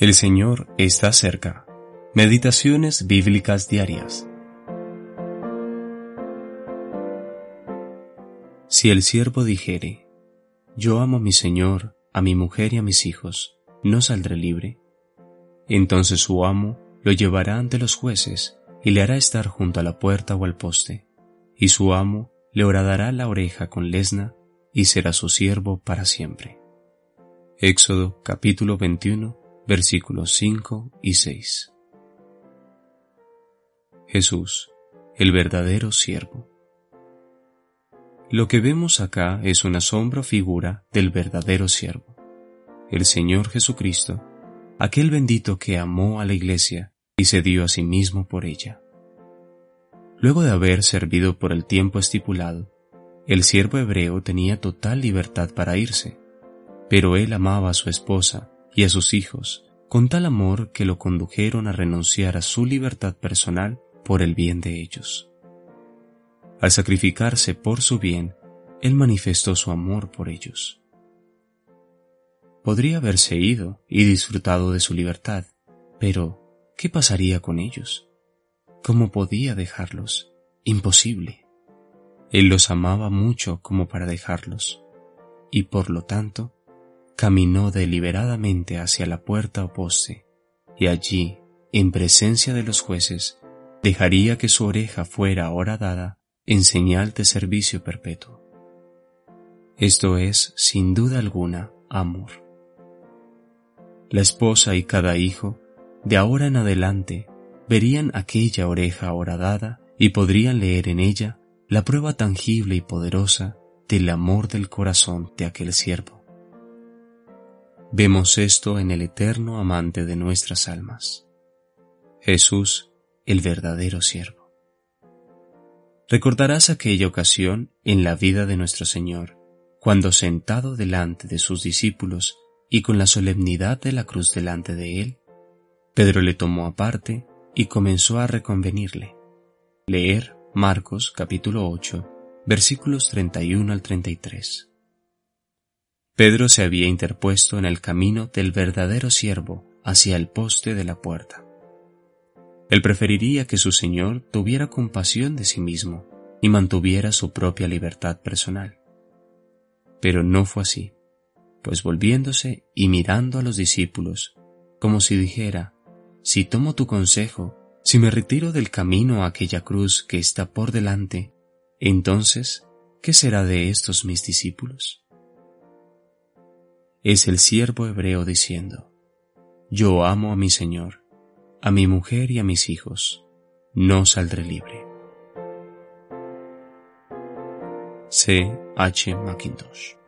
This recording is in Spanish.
El Señor está cerca. Meditaciones bíblicas diarias. Si el siervo dijere, Yo amo a mi Señor, a mi mujer y a mis hijos, ¿no saldré libre? Entonces su amo lo llevará ante los jueces y le hará estar junto a la puerta o al poste, y su amo le horadará la oreja con lesna y será su siervo para siempre. Éxodo capítulo 21 versículos 5 y 6. Jesús, el verdadero siervo. Lo que vemos acá es una sombra figura del verdadero siervo, el Señor Jesucristo, aquel bendito que amó a la iglesia y se dio a sí mismo por ella. Luego de haber servido por el tiempo estipulado, el siervo hebreo tenía total libertad para irse, pero él amaba a su esposa y a sus hijos con tal amor que lo condujeron a renunciar a su libertad personal por el bien de ellos. Al sacrificarse por su bien, él manifestó su amor por ellos. Podría haberse ido y disfrutado de su libertad, pero ¿qué pasaría con ellos? ¿Cómo podía dejarlos? Imposible. Él los amaba mucho como para dejarlos, y por lo tanto caminó deliberadamente hacia la puerta o poste, y allí, en presencia de los jueces, dejaría que su oreja fuera ahora dada en señal de servicio perpetuo. Esto es, sin duda alguna, amor. La esposa y cada hijo, de ahora en adelante, verían aquella oreja horadada y podrían leer en ella la prueba tangible y poderosa del amor del corazón de aquel siervo. Vemos esto en el eterno amante de nuestras almas, Jesús, el verdadero siervo. Recordarás aquella ocasión en la vida de nuestro Señor, cuando sentado delante de sus discípulos y con la solemnidad de la cruz delante de él, Pedro le tomó aparte y comenzó a reconvenirle. Leer Marcos capítulo 8, versículos 31 al 33. Pedro se había interpuesto en el camino del verdadero siervo hacia el poste de la puerta. Él preferiría que su Señor tuviera compasión de sí mismo y mantuviera su propia libertad personal. Pero no fue así, pues volviéndose y mirando a los discípulos, como si dijera, si tomo tu consejo, si me retiro del camino a aquella cruz que está por delante, entonces, ¿qué será de estos mis discípulos? Es el siervo hebreo diciendo, Yo amo a mi Señor, a mi mujer y a mis hijos, no saldré libre. C. H. Macintosh